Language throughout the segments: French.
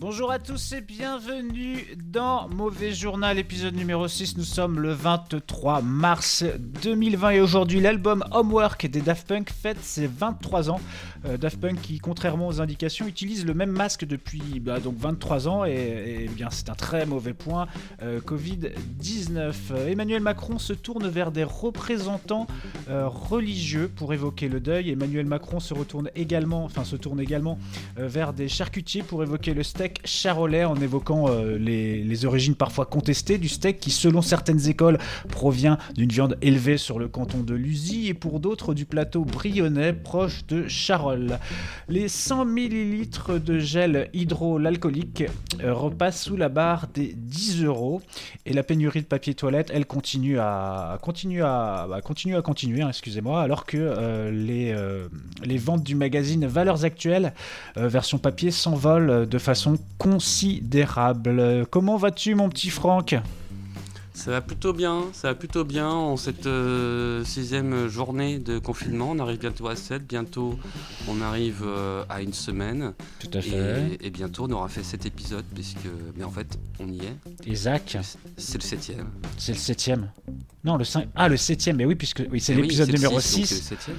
Bonjour à tous et bienvenue dans Mauvais Journal, épisode numéro 6. Nous sommes le 23 mars 2020 et aujourd'hui l'album Homework des Daft Punk fête ses 23 ans. Euh, Daft Punk qui, contrairement aux indications, utilise le même masque depuis bah, donc 23 ans et, eh bien c'est un très mauvais point. Euh, Covid-19. Euh, Emmanuel Macron se tourne vers des représentants religieux pour évoquer le deuil. Emmanuel Macron se retourne également, enfin se tourne également vers des charcutiers pour évoquer le steak charolais en évoquant euh, les, les origines parfois contestées du steak qui selon certaines écoles provient d'une viande élevée sur le canton de Luzy et pour d'autres du plateau brionnais proche de Charolles. Les 100 ml de gel hydroalcoolique euh, repassent sous la barre des 10 euros et la pénurie de papier toilette elle continue à continue à bah, continue à continuer hein, excusez-moi alors que euh, les, les ventes du magazine Valeurs Actuelles version papier s'envolent de façon considérable. Comment vas-tu mon petit Franck? Ça va plutôt bien, ça va plutôt bien en cette euh, sixième journée de confinement. On arrive bientôt à 7, bientôt on arrive euh, à une semaine. Tout à Et, et bientôt on aura fait cet épisode, puisque. Mais en fait, on y est. Isaac, C'est le septième. c'est le septième. Non, le 5. Ah, le septième, mais oui, puisque oui, c'est oui, l'épisode numéro six, donc 6. c'est le septième.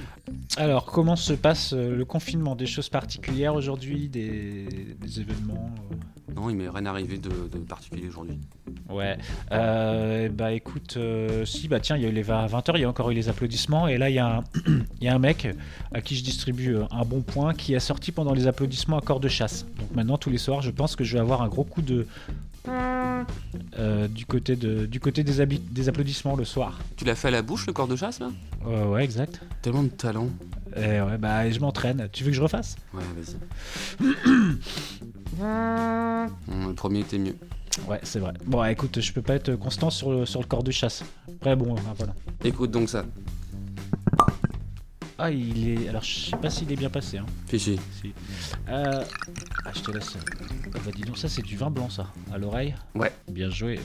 Alors, comment se passe euh, le confinement? Des choses particulières aujourd'hui Des, des événements Non, il m'est rien arrivé de, de particulier aujourd'hui. Ouais. Euh, bah écoute, euh, si, bah tiens, il y a eu les 20 20h, il y a encore eu les applaudissements. Et là, il y, a un- il y a un mec à qui je distribue euh, un bon point qui a sorti pendant les applaudissements un corps de chasse. Donc maintenant, tous les soirs, je pense que je vais avoir un gros coup de. euh, du, côté de, du côté des, des applaudissements le soir. Tu l'as fait à la bouche, le corps de chasse, là? Ouais, ouais, exact. Tellement de talent. Et ouais, bah et je m'entraîne. Tu veux que je refasse? Ouais, vas-y. Hum, le premier était mieux. Ouais, c'est vrai. Bon, écoute, je peux pas être constant sur le, sur le corps de chasse. Après, bon, voilà. Écoute donc ça. Ah, il est. Alors, je sais pas s'il est bien passé. Hein. Fichi. Si. Euh... Ah, je te laisse. Ah, bah, dis donc, ça, c'est du vin blanc, ça. À l'oreille Ouais. Bien joué.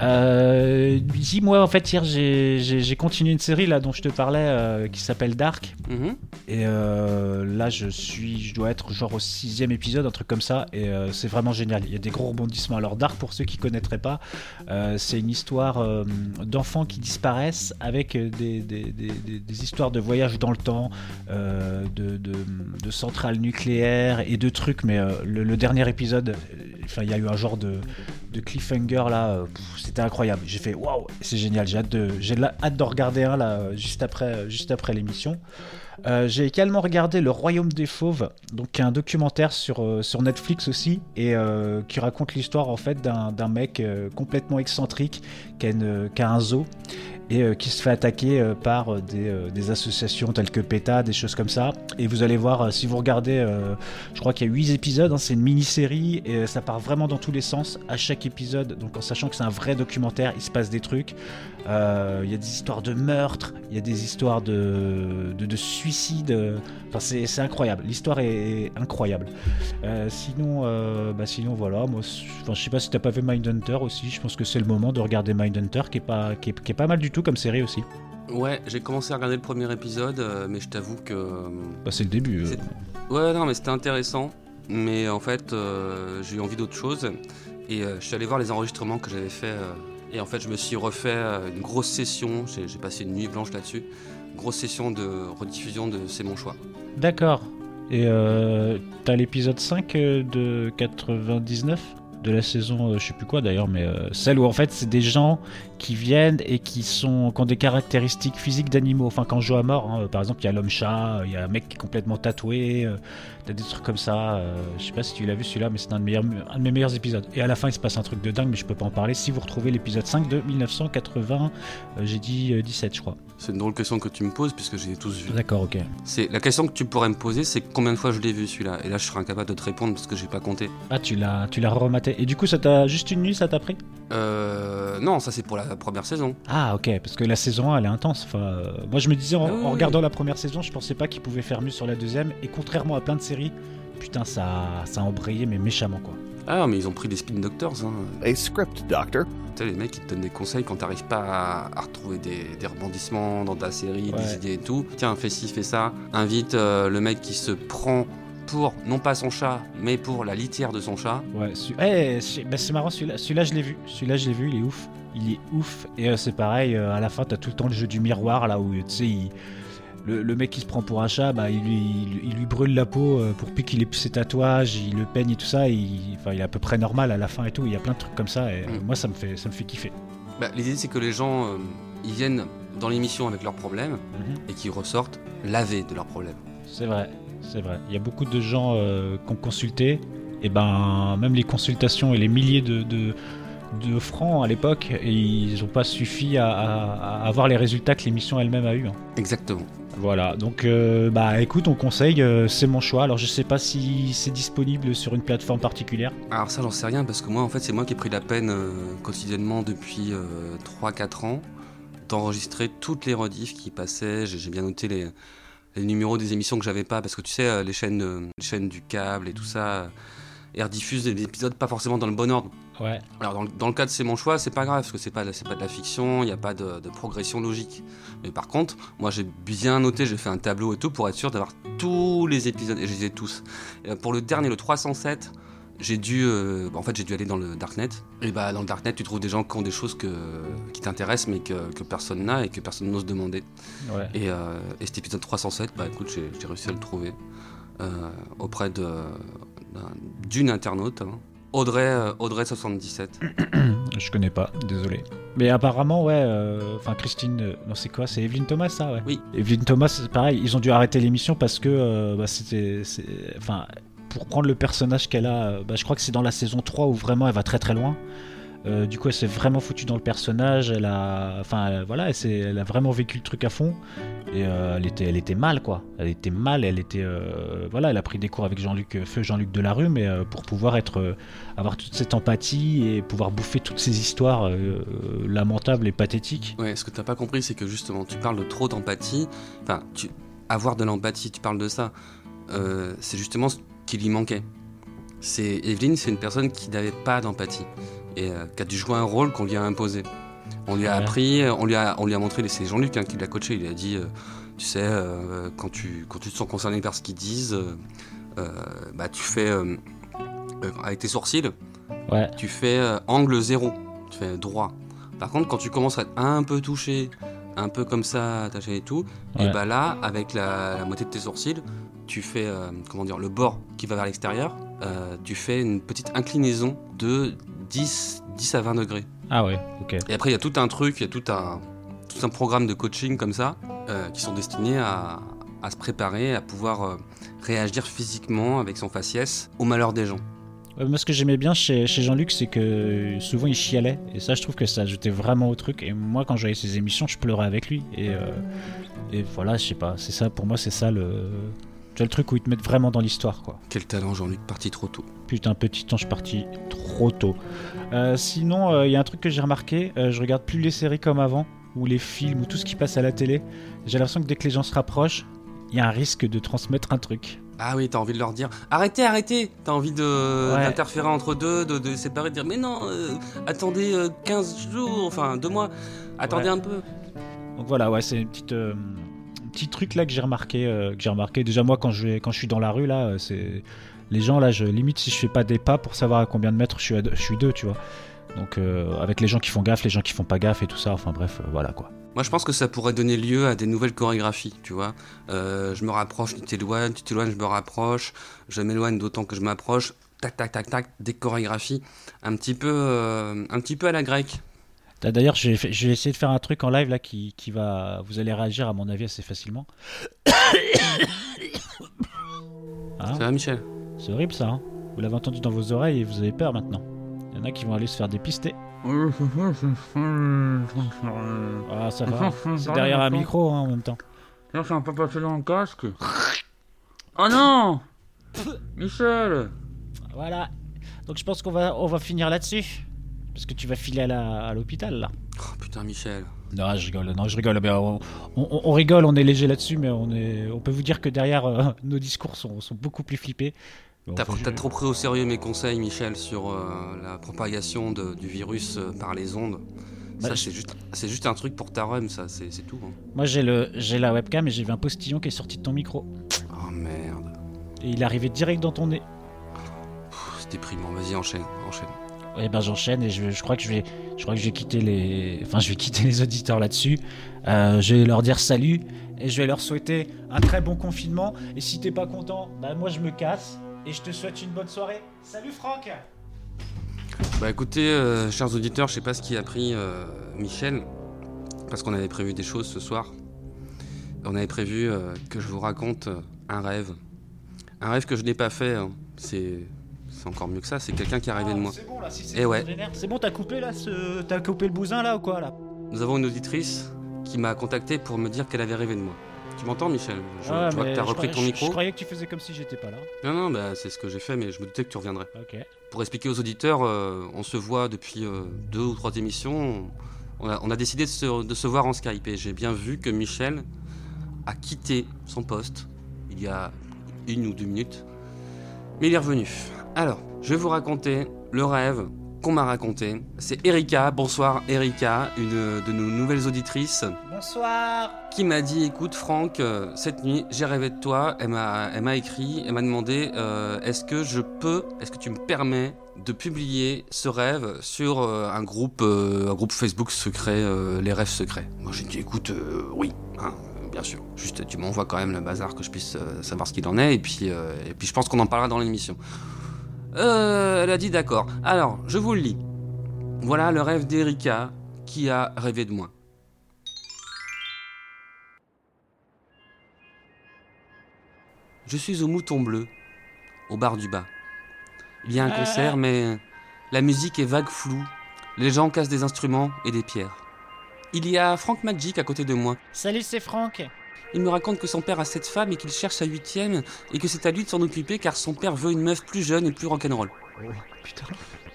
Euh... Si, moi, en fait, hier, j'ai- continué une série là dont je te parlais euh, qui s'appelle Dark. Mhm. Et euh, là, je suis, je dois être genre au sixième épisode, un truc comme ça, et euh, c'est vraiment génial. Il y a des gros rebondissements. Alors, Dark, pour ceux qui connaîtraient pas, euh, c'est une histoire euh, d'enfants qui disparaissent avec euh, des, des- des- des- des histoires de voyage dans le temps, euh, de, de- de centrales nucléaires et de trucs. Mais euh, le, le dernier épisode, euh, enfin, il y a eu un genre de, de cliffhanger là, euh, c'était incroyable. J'ai fait waouh, c'est génial. J'ai hâte de, j'ai hâte d'en regarder un là juste après, euh, juste après l'émission. Euh, j'ai également regardé Le Royaume des Fauves, donc un documentaire sur, sur Netflix aussi, et qui raconte l'histoire en fait d'un mec complètement excentrique qui a, une- qui a un zoo et euh, qui se fait attaquer euh, par euh, des, associations telles que PETA, des choses comme ça. Et vous allez voir, si vous regardez, je crois qu'il y a 8 épisodes, hein, c'est une mini-série, et ça part vraiment dans tous les sens à chaque épisode, donc en sachant que c'est un vrai documentaire, il se passe des trucs. Il y a des histoires de meurtres, il y a des histoires de, de, de suicides. Enfin, c'est incroyable. L'histoire est, incroyable. Sinon, bah sinon voilà. Moi, je sais pas si t'as pas vu Mindhunter aussi. Je pense que c'est le moment de regarder Mindhunter, qui est pas, qui est, qui est pas mal du tout comme série aussi. Ouais, j'ai commencé à regarder le premier épisode, euh, mais je t'avoue que. euh, Bah, c'est le début. euh. Ouais, non, mais c'était intéressant. Mais en fait, euh, j'ai eu envie d'autre chose. Et euh, je suis allé voir les enregistrements que j'avais fait. euh, et en fait, je me suis refait une grosse session. J'ai passé une nuit blanche là-dessus. Grosse session de rediffusion de C'est mon choix. D'accord. Et t'as l'épisode 5 euh, de 99 de la saison, euh, je sais plus quoi d'ailleurs, mais euh, celle où en fait c'est des gens qui viennent et qui sont qui ont des caractéristiques physiques d'animaux. Enfin, quand je joue à mort, hein, par exemple, il y a l'homme-chat, il y a un mec qui est complètement tatoué, euh, t'as des trucs comme ça. je sais pas si tu l'as vu celui-là, mais c'est un, de mes meilleurs- un de mes meilleurs épisodes. Et à la fin, il se passe un truc de dingue, mais je peux pas en parler. Si vous retrouvez l'épisode 5 de 1980, euh, j'ai dit euh, 17, je crois. C'est une drôle question que tu me poses puisque j'ai tous vu. D'accord, ok. C'est la question que tu pourrais me poser, c'est combien de fois je l'ai vu celui-là? Et là, je serais incapable de te répondre parce que j'ai pas compté. Ah, tu l'as, tu l'as rematé? Et du coup, ça t'a juste une nuit, ça t'a pris? Euh, non, ça c'est pour la première saison. Ah, ok, parce que la saison 1, elle est intense. Enfin, euh, moi, je me disais, en, Ah oui, en oui. regardant la première saison, je pensais pas qu'ils pouvaient faire mieux sur la deuxième. Et contrairement à plein de séries, putain, ça, ça a embrayé, mais méchamment, quoi. Ah, mais ils ont pris des spin doctors. Hein. A script doctor. Tu sais, les mecs qui te donnent des conseils quand t'arrives pas à, à retrouver des, des rebondissements dans ta série, Ouais. des idées et tout. Tiens, fais ci, fais ça. Invite euh, le mec qui se prend pour, non pas son chat, mais pour la litière de son chat. Ouais, celui- eh, c'est bah, c'est marrant, celui-là, celui-là je l'ai vu. Celui-là, je l'ai vu, il est ouf. Il est ouf. Et euh, c'est pareil, euh, à la fin, t'as tout le temps le jeu du miroir, là où, tu sais, il- le, le mec qui se prend pour un chat, bah, il, lui, il, il lui brûle la peau euh, pour plus qu'il ait ses tatouages, il le peigne et tout ça. Il, enfin, il est à peu près normal à la fin et tout. Il y a plein de trucs comme ça. Et euh, Mm. moi, ça me fait, ça me fait kiffer. Bah, L'idée, c'est que les gens, euh, ils viennent dans l'émission avec leurs problèmes Mhm. et qu'ils ressortent lavés de leurs problèmes. C'est vrai, c'est vrai. Il y a beaucoup de gens euh, qui ont consulté. Et ben, même les consultations et les milliers de, de, de francs à l'époque, ils n'ont pas suffi à, à- à avoir les résultats que l'émission elle-même a eu. hein. Exactement. Voilà, donc euh, bah écoute, on conseille, euh, c'est mon choix. Alors je sais pas si c'est disponible sur une plateforme particulière. Alors ça, j'en sais rien parce que moi, en fait, c'est moi qui ai pris la peine euh, quotidiennement depuis 3-4 ans d'enregistrer toutes les rediffs qui passaient. J'ai bien noté les, les numéros des émissions que j'avais pas parce que tu sais, euh, les chaînes, euh, les chaînes du câble et tout ça, euh, elles rediffusent des épisodes pas forcément dans le bon ordre. Ouais, Alors dans, le- dans le cas de c'est mon choix, c'est pas grave parce que c'est pas pas de la fiction, il n'y a pas de, de progression logique. Mais par contre, moi j'ai bien noté, j'ai fait un tableau et tout pour être sûr d'avoir tous les épisodes et je les ai tous. Et, pour le dernier, le 307, j'ai dû euh, en fait j'ai dû aller dans le darknet. Et bah dans le darknet, tu trouves des gens qui ont des choses que, qui t'intéressent mais que, que personne n'a et que personne n'ose demander. ouais. Et, euh, et cet épisode 307, bah écoute, j'ai réussi à le trouver euh, auprès de d'une internaute. hein. Audrey, Audrey 77. Je connais pas, désolé. Mais apparemment, ouais, euh, enfin Christine, euh, non c'est quoi? C'est Evelyne Thomas, ça, ouais. Oui. Evelyne Thomas, c'est pareil, ils ont dû arrêter l'émission parce que euh, bah, c'était, enfin, pour prendre le personnage qu'elle a, euh, bah, je crois que c'est dans la saison 3 où vraiment elle va très très loin. Euh, du coup, elle s'est vraiment foutue dans le personnage. Elle a, enfin, elle- voilà, elle, elle a vraiment vécu le truc à fond. Et euh, elle était, elle était mal, quoi. Elle était mal. Elle était, euh, voilà, elle a pris des cours avec Jean-Luc, euh, feu Jean-Luc Delarue, mais euh, pour pouvoir être, euh, avoir toute cette empathie et pouvoir bouffer toutes ces histoires euh, euh, lamentables et pathétiques. Ouais, ce que t'as pas compris, c'est que justement, tu parles de trop d'empathie. Enfin, avoir de l'empathie, tu parles de ça. Euh, c'est justement qui lui manquait. C'est Evelyne, c'est une personne qui n'avait pas d'empathie et euh, qui a dû jouer un rôle qu'on lui a imposé. On lui a Ouais. appris, on lui a, on lui a montré. C'est Jean-Luc hein, qui l'a coaché. Il a dit, euh, tu sais, euh, quand tu, quand tu te sens concerné par ce qu'ils disent, euh, euh, bah tu fais euh, euh, avec tes sourcils, Ouais. tu fais euh, angle zéro, tu fais droit. Par contre, quand tu commences à être un peu touché, un peu comme ça, attaché et tout, Ouais. et bah là, avec la, la moitié de tes sourcils, tu fais, euh, comment dire, le bord qui va vers l'extérieur, euh, tu fais une petite inclinaison de 10, 10 à 20 degrés. Ah ouais. Ok. Et après, il y a tout un truc, il y a tout un, tout un programme de coaching comme ça, euh, qui sont destinés à, à se préparer, à pouvoir réagir physiquement avec son faciès au malheur des gens. Ouais, moi, ce que j'aimais bien chez, chez Jean-Luc, c'est que souvent il chialait. Et ça, je trouve que ça ajoutait vraiment au truc. Et moi, quand j'avais ses émissions, je pleurais avec lui. Et, euh, et voilà, je sais pas. C'est ça, pour moi, c'est ça le. Tu le truc où ils te mettent vraiment dans l'histoire, quoi. Quel talent, Jean-Luc, parti trop tôt. Putain, petit ange parti trop tôt. Euh, sinon, il y a un truc que j'ai remarqué. euh, je regarde plus les séries comme avant, ou les films, ou tout ce qui passe à la télé. J'ai l'impression que dès que les gens se rapprochent, il y a un risque de transmettre un truc. Ah oui, t'as envie de leur dire arrêtez, arrêtez T'as envie de Ouais. d'interférer entre deux, de, de séparer, de dire mais non, euh, attendez euh, 15 jours, enfin deux mois, attendez Ouais. un peu. Donc voilà, ouais, c'est une petite, euh, petit truc là que j'ai remarqué, euh, que j'ai remarqué. Déjà moi, quand je quand je suis dans la rue là, euh, c'est les gens là, je limite si je fais pas des pas pour savoir à combien de mètres je suis, à deux- je suis deux, tu vois. Donc euh, avec les gens qui font gaffe, les gens qui font pas gaffe et tout ça. Enfin bref, voilà quoi. Moi je pense que ça pourrait donner lieu à des nouvelles chorégraphies, tu vois. Je me rapproche, tu t'éloignes, tu t'éloignes, je me rapproche, je m'éloigne d'autant que je m'approche, tac tac tac tac, des chorégraphies un petit peu, un petit peu à la grecque. D'ailleurs, j'ai fait- je vais essayer de faire un truc en live là qui, qui va, vous allez réagir à mon avis assez facilement. Ah, Ça va Michel? C'est horrible ça. hein vous l'avez entendu dans vos oreilles et vous avez peur maintenant. Il y en a qui vont aller se faire dépister. Ah, ça va. C'est derrière un micro hein, en même temps. Là, ça va pas passer dans le casque. Oh non Michel Voilà. Donc je pense qu'on va, on va finir là-dessus. Parce que tu vas filer à l'hôpital là. Oh putain, Michel. Non, je rigole, non, je rigole. mais on, on- on rigole, on est léger là-dessus, mais on, est, on peut vous dire que derrière, euh, nos discours sont, sont beaucoup plus flippés. Bon, T'as trop pris au sérieux mes conseils, Michel, sur euh, la propagation de- du virus euh, par les ondes. Bah, ça, je- c'est juste, un truc pour ta rhum, ça, c'est tout. hein. Moi, j'ai le, j'ai la webcam et j'ai vu un postillon qui est sorti de ton micro. Oh merde. Et il est arrivé direct dans ton nez. C'est déprimant. Vas-y, enchaîne, enchaîne. Eh ben j'enchaîne et je, je crois que je vais, je crois que je vais quitter les, enfin je vais quitter les auditeurs là-dessus. Euh, je vais leur dire salut et je vais leur souhaiter un très bon confinement. Et si t'es pas content, bah moi je me casse et je te souhaite une bonne soirée. Salut Franck. Bah écoutez, euh, chers auditeurs, je sais pas ce qui a pris euh, Michel, parce qu'on avait prévu des choses ce soir. On avait prévu que je vous raconte un rêve. Un rêve que je n'ai pas fait. hein. C'est c'est encore mieux que ça, c'est quelqu'un qui est arrivé de moi. C'est bon là, si c'est Eh ouais. C'est bon, t'as coupé là, ce... t'as coupé le bousin là ou quoi là? Nous avons une auditrice qui m'a contacté pour me dire qu'elle avait rêvé de moi. Tu m'entends, Michel? Je, Ouais, je vois que t'as repris croyais- ton micro. Je croyais que tu faisais comme si j'étais pas là. Non, non, bah, c'est ce que j'ai fait, mais je me doutais que tu reviendrais. Pour expliquer aux auditeurs, euh, on se voit depuis euh, deux ou trois émissions. On a, on a décidé de se, de se voir en Skype et j'ai bien vu que Michel a quitté son poste il y a une ou deux minutes. Mais il est revenu. Alors, je vais vous raconter le rêve qu'on m'a raconté. C'est Erika, bonsoir Erika, une de nos nouvelles auditrices. Bonsoir. qui m'a dit écoute Franck euh, cette nuit j'ai rêvé de toi. Elle m'a écrit elle m'a demandé euh, est-ce que je peux est-ce que tu me permets de publier ce rêve sur euh, un groupe euh, un groupe Facebook secret les rêves secrets? Moi j'ai dit écoute oui hein, bien sûr. Juste tu m'envoies quand même le bazar que je puisse savoir ce qu'il en est. Et puis et puis je pense qu'on en parlera dans l'émission Euh, elle a dit d'accord alors je vous le lis voilà le rêve d'Erika qui a rêvé de moi Je suis au Mouton Bleu, au bar du bas. Il y a un Ah. concert, mais la musique est vague floue. Les gens cassent des instruments et des pierres. Il y a Frank Magic à côté de moi. Salut, c'est Franck. Il me raconte que son père a sept femmes et qu'il cherche sa huitième et que c'est à lui de s'en occuper car son père veut une meuf plus jeune et plus rock'n'roll. Putain.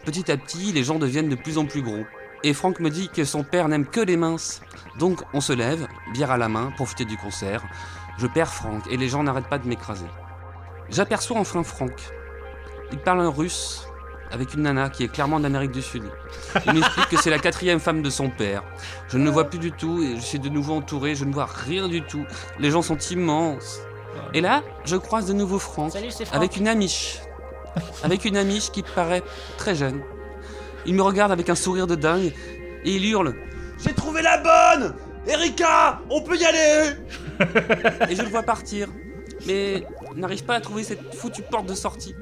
Petit à petit, les gens deviennent de plus en plus gros. Et Franck me dit que son père n'aime que les minces. Donc on se lève, bière à la main, profiter du concert. Je perds Franck et les gens n'arrêtent pas de m'écraser. J'aperçois enfin Franck. Il parle un russe avec une nana qui est clairement d'Amérique du Sud. Il m'explique que c'est la quatrième femme de son père. Je ne le vois plus du tout et je suis de nouveau entouré, je ne vois rien du tout. Les gens sont immenses. Et là, je croise de nouveau Franck Salut, c'est Franck. avec une amiche. Avec une amiche qui paraît très jeune. Il me regarde avec un sourire de dingue et il hurle J'ai trouvé la bonne Erika, on peut y aller Et je le vois partir. Mais n'arrive pas à trouver cette foutue porte de sortie.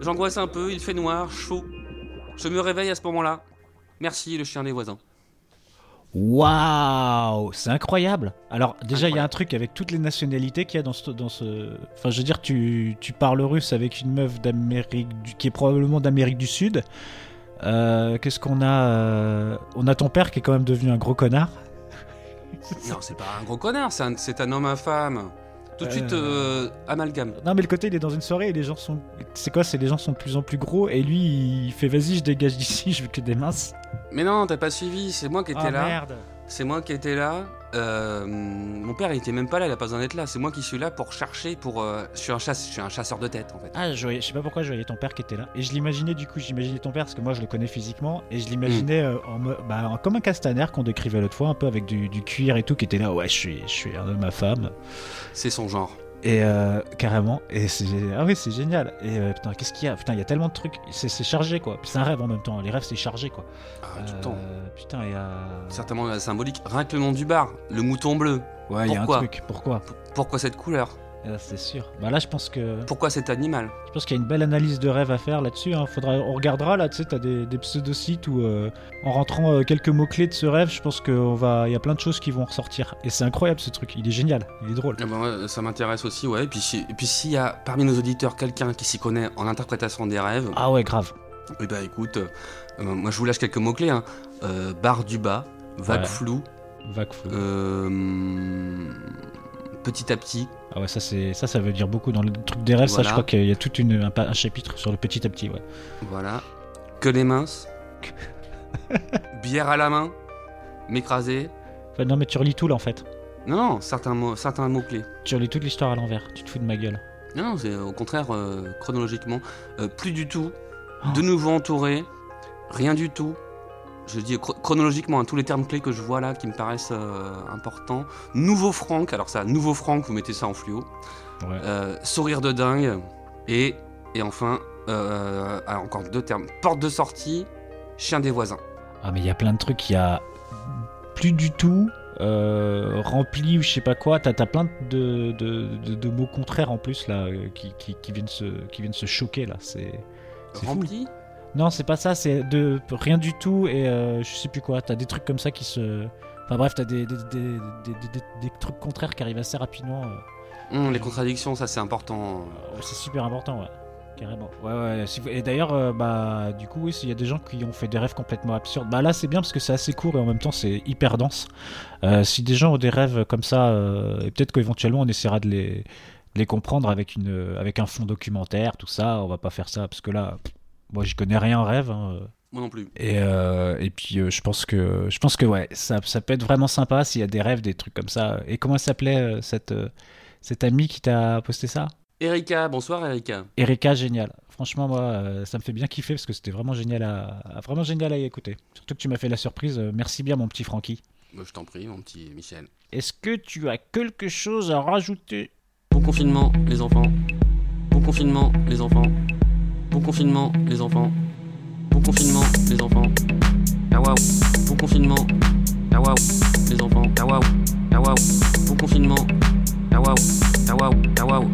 J'angoisse un peu, il fait noir, chaud. Je me réveille à ce moment-là. Merci, le chien des voisins. Waouh, c'est incroyable. Alors déjà, il y a un truc avec toutes les nationalités qu'il y a dans ce, dans ce. Enfin, je veux dire, tu, tu parles russe avec une meuf d'Amérique, du- qui est probablement d'Amérique du Sud. Euh, Qu'est-ce qu'on a euh, On a ton père qui est quand même devenu un gros connard. Non, c'est pas un gros connard, c'est un, c'est un homme infâme. Tout de suite, euh, amalgame. Non, mais le côté, il est dans une soirée et les gens sont. C'est quoi C'est les gens sont de plus en plus gros et lui, il fait vas-y, je dégage d'ici, je veux que des minces. Mais non, t'as pas suivi, c'est moi qui étais Ah là. merde. C'est moi qui étais là. Euh, mon père, il était même pas là, il a pas besoin d'être là. C'est moi qui suis là pour chercher, pour. euh, je, suis un chasse, je suis un chasseur de tête en fait. Ah, je, voyais- je sais pas pourquoi je voyais ton père qui était là. Et je l'imaginais du coup, j'imaginais ton père parce que moi je le connais physiquement. Et je l'imaginais euh, en me- bah, comme un castaner qu'on décrivait l'autre fois, un peu avec du, du cuir et tout, qui était là. Ouais, je suis, je suis un homme à femme. C'est son genre. Et euh, carrément. Et c'est ah oui, c'est génial. Et euh, putain, qu'est-ce qu'il y a? Putain, il y a tellement de trucs. C'est chargé quoi. Puis c'est un rêve en même temps. Les rêves c'est chargé quoi. Ah, tout le Euh, temps. Putain, il y a. Certainement euh, symbolique. Rien que le nom du bar, le mouton bleu. Ouais, il y a un truc. Pourquoi? Pourquoi cette couleur? C'est sûr. Bah là, je pense que. Pourquoi cet animal? Je pense qu'il y a une belle analyse de rêve à faire là-dessus. hein. Faudra, on regardera là, tu sais, t'as des, des pseudo-sites où, euh, en rentrant euh, quelques mots-clés de ce rêve, je pense qu'il va, il y a plein de choses qui vont ressortir. Et c'est incroyable ce truc, il est génial, il est drôle. Ah bah ouais, Ça m'intéresse aussi, ouais. Et puis, s'il y a parmi nos auditeurs quelqu'un qui s'y connaît en interprétation des rêves, Ah ouais, grave. eh bah écoute, euh, moi je vous lâche quelques mots-clés. Hein. Euh, bar du bas, vague Ouais. floue, Vague fou. Euh, petit à petit. Ah ouais, ça, c'est, ça, ça veut dire beaucoup. Dans le truc des rêves, ça, je crois qu'il y a tout une, un, un chapitre sur le petit à petit, ouais. Voilà. Que les minces. Bière à la main. M'écraser. Enfin, non, mais tu relis tout, là, en fait. Non, non, certains mots, certains mots clés. Tu relis toute l'histoire à l'envers. Tu te fous de ma gueule. Non, non, c'est au contraire euh, chronologiquement. Euh, plus du tout. Oh. De nouveau entouré. Rien du tout. Je dis chro- chronologiquement, hein, tous les termes clés que je vois là qui me paraissent euh, importants. Nouveau Franck, alors ça, nouveau Franck, vous mettez ça en fluo. Ouais. Euh, sourire de dingue. Et, et enfin, euh, alors encore deux termes. Porte de sortie, chien des voisins. Ah, mais il y a plein de trucs. Il y a plus du tout euh, rempli ou je sais pas quoi. T'as, t'as plein de, de, de- de mots contraires en plus, là, qui, qui, qui viennent se, qui viennent se choquer, là. C'est. Fou. Non, c'est pas ça, c'est de rien du tout et euh, je sais plus quoi. T'as des trucs comme ça qui se. Enfin bref, t'as des, des, des, des, des- des- des trucs contraires qui arrivent assez rapidement. euh. Hum, Les contradictions, ça c'est important. Euh, C'est super important, ouais. Carrément. Ouais, ouais. si vous- Et d'ailleurs, euh, bah, du coup, oui, s'il y a des gens qui ont fait des rêves complètement absurdes, bah là, c'est bien parce que c'est assez court et en même temps, c'est hyper dense. Euh, si des gens ont des rêves comme ça, euh, et peut-être qu'éventuellement, on essaiera de les, de les comprendre avec, une, avec un fond documentaire, tout ça. On va pas faire ça parce que là, pff, moi, j'y connais rien en rêve. hein. Moi non plus. Et, euh, et puis euh, je pense que je pense que ouais, ça, ça peut être vraiment sympa s'il y a des rêves, des trucs comme ça. Et comment s'appelait euh, cette euh, cette amie qui t'a posté ça? Erika, bonsoir Erika. Erika, génial. Franchement, moi, ça me fait bien kiffer parce que c'était vraiment génial à, à- vraiment génial à y écouter. Surtout que tu m'as fait la surprise. Merci bien, mon petit Francky. Bah, je t'en prie, mon petit Michel. Est-ce que tu as quelque chose à rajouter? Bon confinement, les enfants. Bon confinement, les enfants. Bon confinement, les enfants. Bon confinement, les enfants. Ah waouh. Bon confinement. Ah waouh. Les enfants. Ah waouh. Ah waouh. Bon confinement. Ah waouh. Ah waouh. Ah waouh.